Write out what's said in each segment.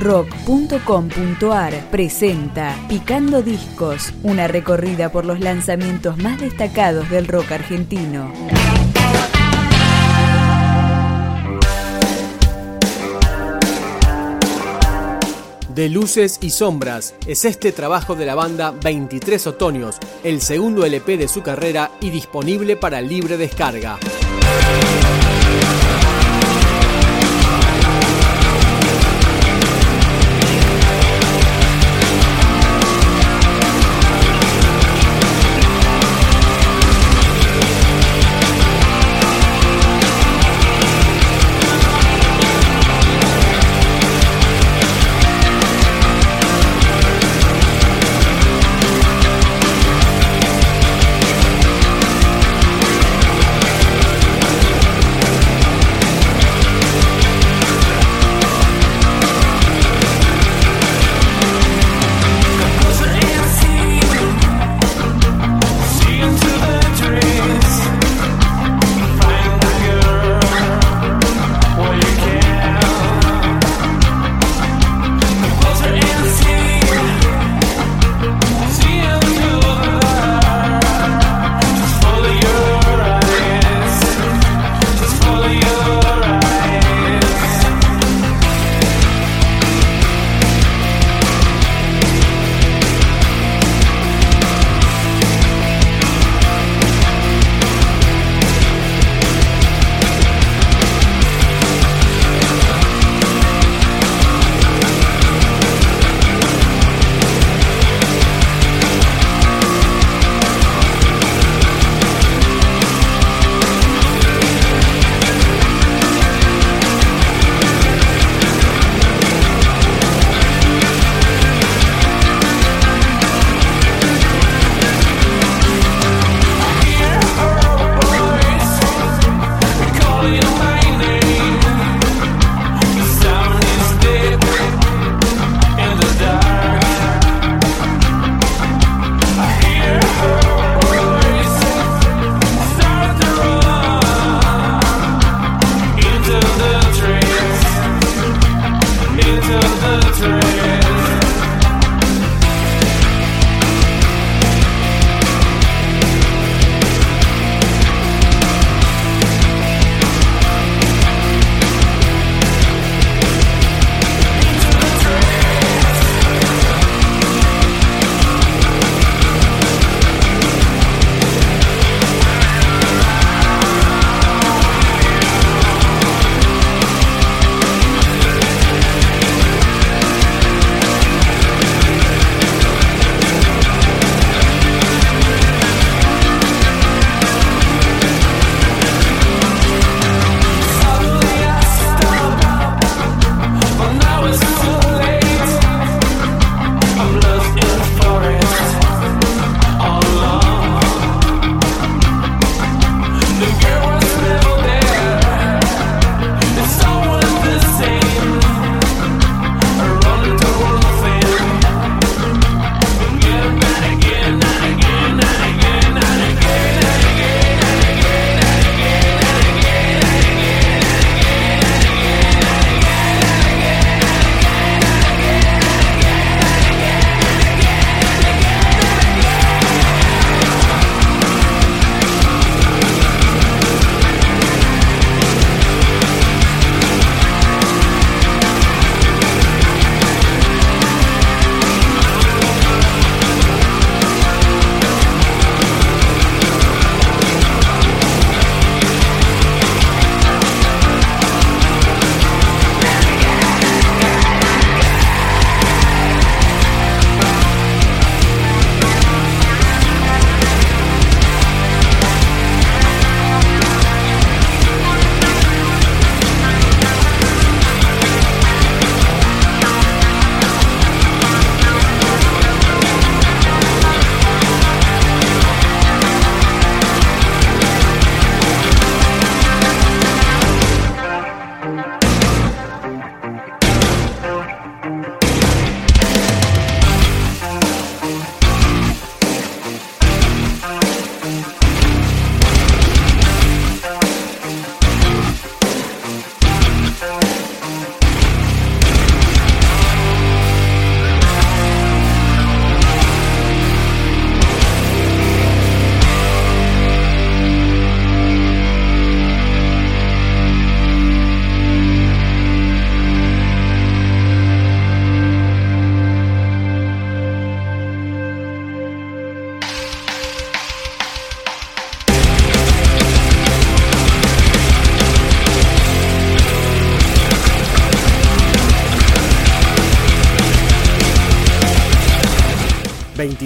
rock.com.ar presenta Picando Discos, una recorrida por los lanzamientos más destacados del rock argentino. De luces y sombras es este trabajo de la banda 23 Otoños, el segundo LP de su carrera y disponible para libre descarga.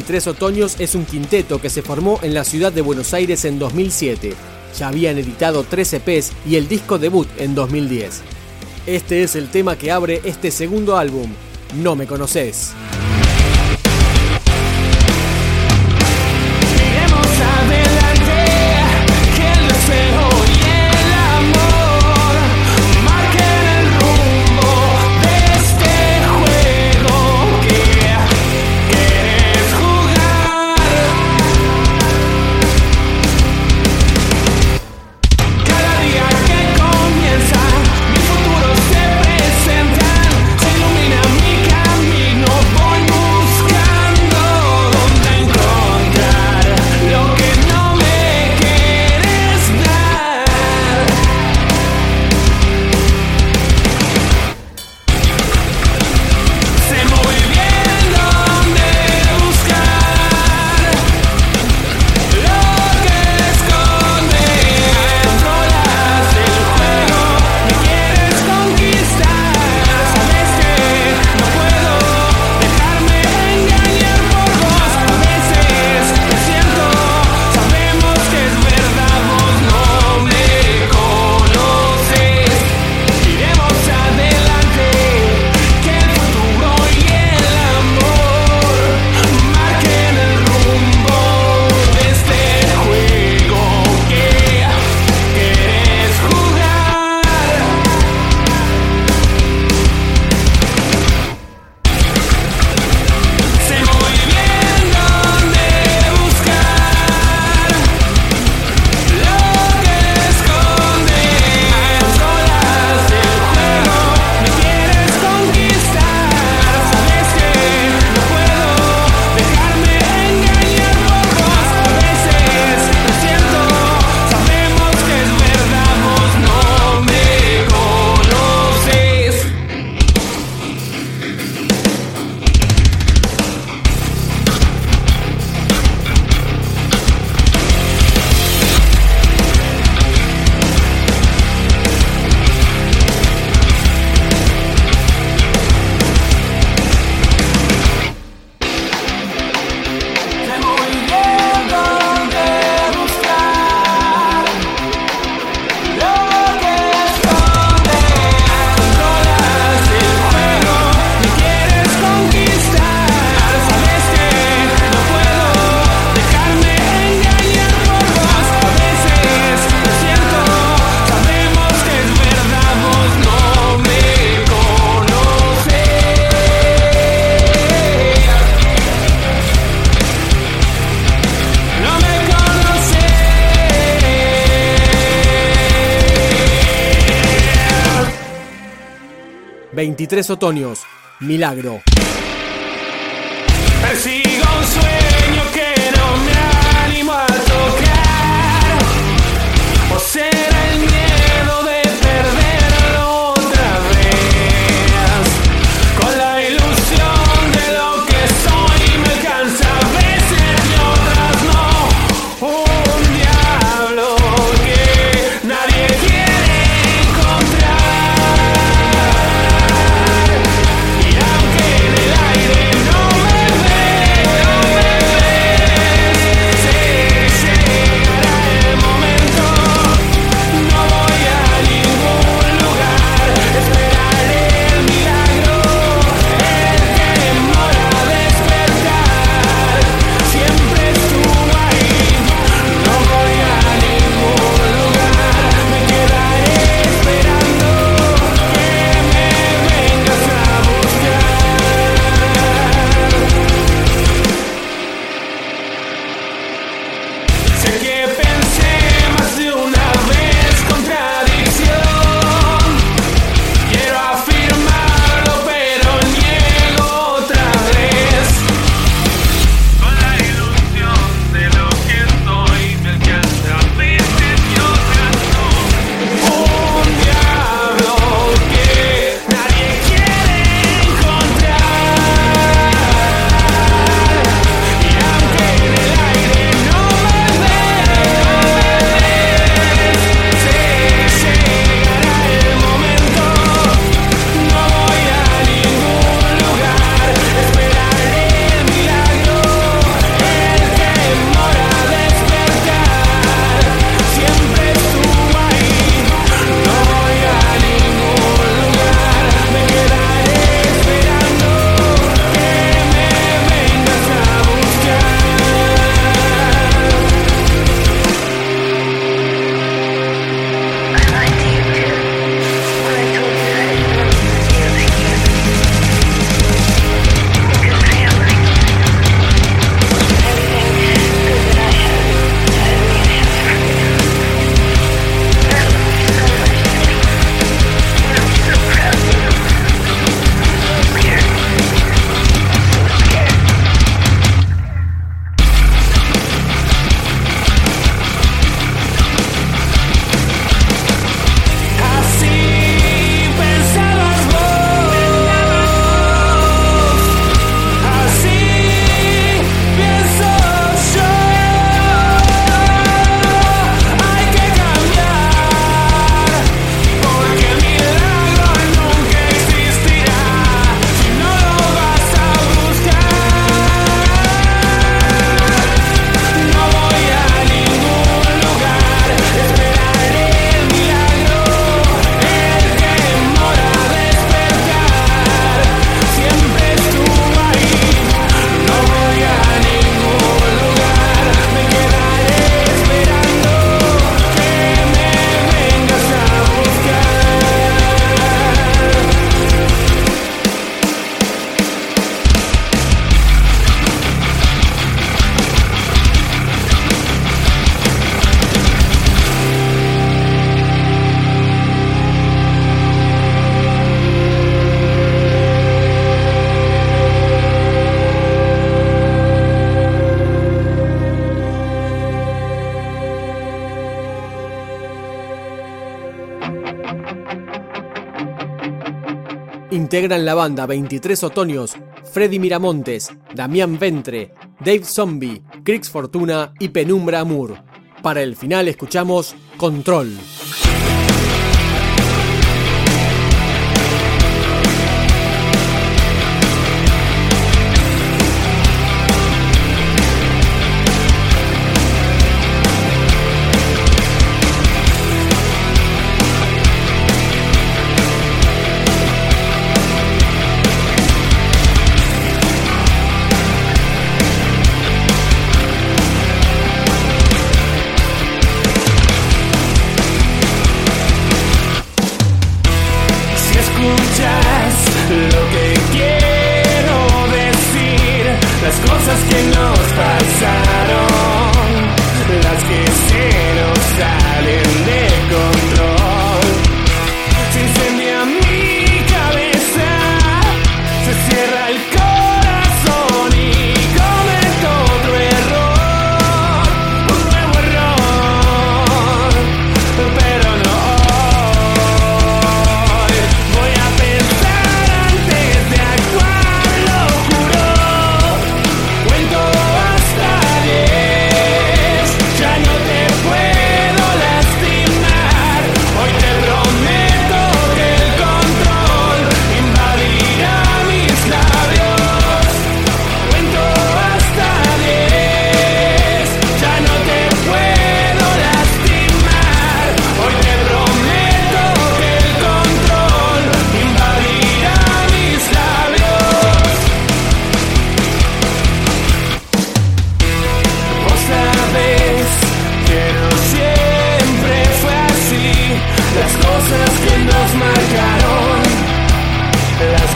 23 Otoños es un quinteto que se formó en la ciudad de Buenos Aires en 2007. Ya habían editado 13 EPs y el disco debut en 2010. Este es el tema que abre este segundo álbum, No me conoces. Tres otoños. Milagro. Persigo un sueño que no me animo a tocar. O será el miedo Integran la banda 23 Otoños, Freddy Miramontes, Damián Ventre, Dave Zombie, Crix Fortuna y Penumbra Amour. Para el final escuchamos Control.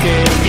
asking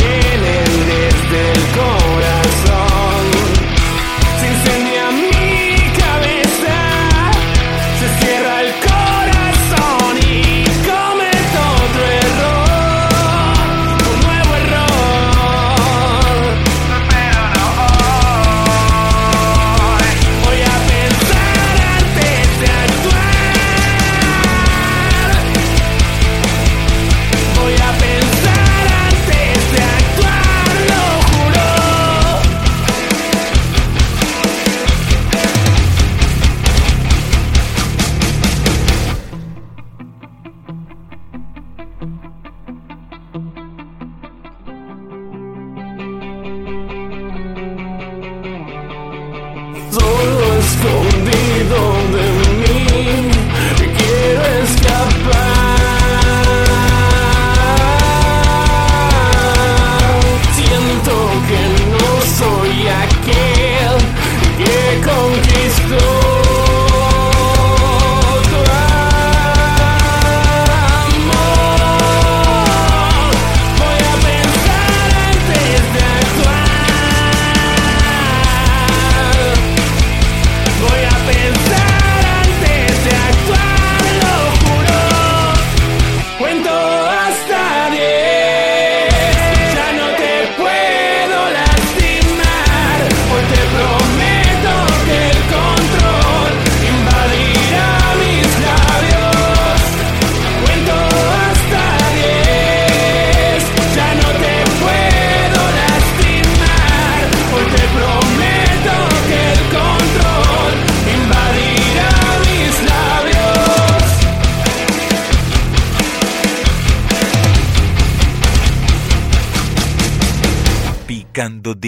Conquista.